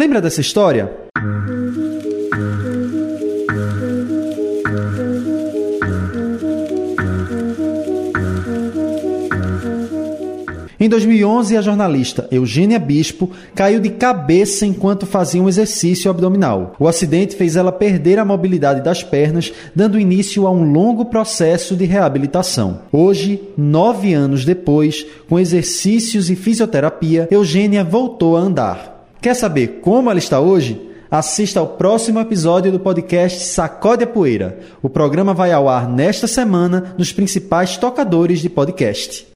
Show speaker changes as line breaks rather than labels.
Lembra dessa história? Em 2011, a jornalista Eugênia Bispo caiu de cabeça enquanto fazia um exercício abdominal. O acidente fez ela perder a mobilidade das pernas, dando início a um longo processo de reabilitação. Hoje, nove anos depois, com exercícios e fisioterapia, Eugênia voltou a andar. Quer saber como ela está hoje? Assista ao próximo episódio do podcast Sacode a Poeira. O programa vai ao ar nesta semana nos principais tocadores de podcast.